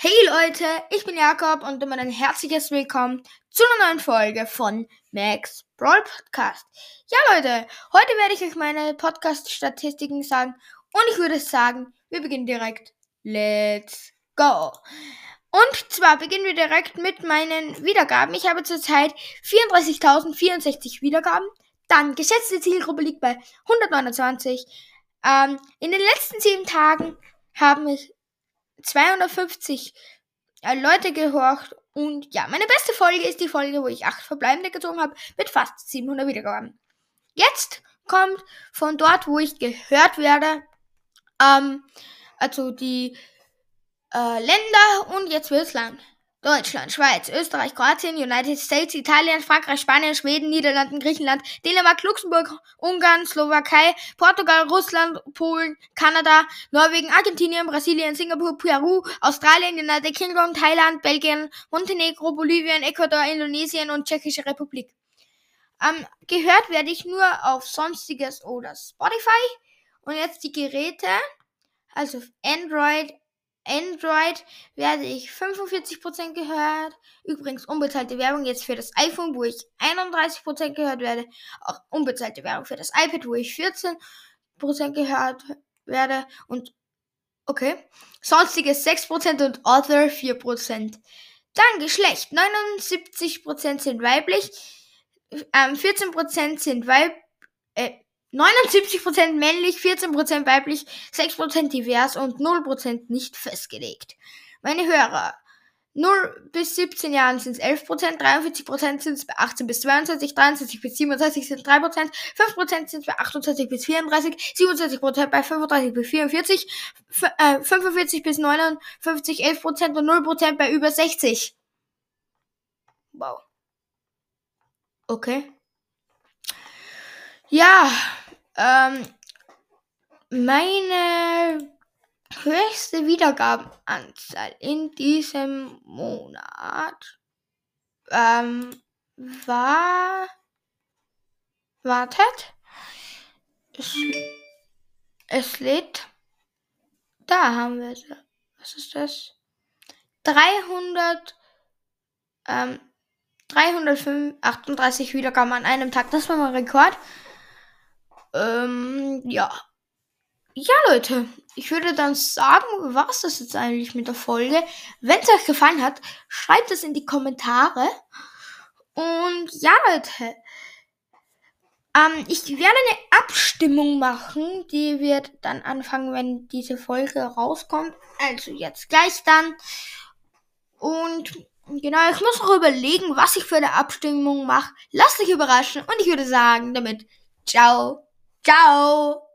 Hey Leute, ich bin Jakob und immer ein herzliches Willkommen zu einer neuen Folge von Max Brawl Podcast. Ja Leute, heute werde ich euch meine Podcast-Statistiken sagen und ich würde sagen, wir beginnen direkt. Let's go! Und zwar beginnen wir direkt mit meinen Wiedergaben. Ich habe zurzeit 34.064 Wiedergaben. Dann geschätzte Zielgruppe liegt bei 129. Ähm, in den letzten sieben Tagen haben mich 250 äh, Leute gehorcht. Und ja, meine beste Folge ist die Folge, wo ich acht Verbleibende gezogen habe, mit fast 700 Wiedergaben. Jetzt kommt von dort, wo ich gehört werde, ähm, also die äh, Länder und jetzt wird's Land. Deutschland, Schweiz, Österreich, Kroatien, United States, Italien, Frankreich, Spanien, Schweden, Niederlanden, Griechenland, Dänemark, Luxemburg, Ungarn, Slowakei, Portugal, Russland, Polen, Kanada, Norwegen, Argentinien, Brasilien, Singapur, Peru, Australien, United Kingdom, Thailand, Belgien, Montenegro, Bolivien, Ecuador, Indonesien und Tschechische Republik. Ähm, gehört werde ich nur auf Sonstiges oder Spotify. Und jetzt die Geräte. Also Android, Android werde ich 45% gehört. Übrigens unbezahlte Werbung jetzt für das iPhone, wo ich 31% gehört werde. Auch unbezahlte Werbung für das iPad, wo ich 14% gehört werde. Und okay. Sonstiges 6% und Other 4%. Dann Geschlecht. 79% sind weiblich. Ähm, 14% sind weib äh, 79% männlich, 14% weiblich, 6% divers und 0% nicht festgelegt. Meine Hörer. 0 bis 17 Jahren sind es 11%, 43% sind es bei 18 bis 22, 23 bis 27 sind 3%, 5% sind es bei 28 bis 34, 27% bei 35 bis 44, 45 bis 59, 11% und 0% bei über 60. Wow. Okay. Ja, ähm, meine höchste Wiedergabenanzahl in diesem Monat ähm, war. Wartet. Es, es lädt. Da haben wir es. Was ist das? 300. Ähm, 338 Wiedergaben an einem Tag. Das war mein Rekord. Ähm, ja. Ja, Leute, ich würde dann sagen, was das jetzt eigentlich mit der Folge. Wenn es euch gefallen hat, schreibt es in die Kommentare. Und ja, Leute, ähm, ich werde eine Abstimmung machen. Die wird dann anfangen, wenn diese Folge rauskommt. Also jetzt gleich dann. Und Genau, ich muss noch überlegen, was ich für eine Abstimmung mache. Lasst euch überraschen und ich würde sagen damit, ciao, ciao.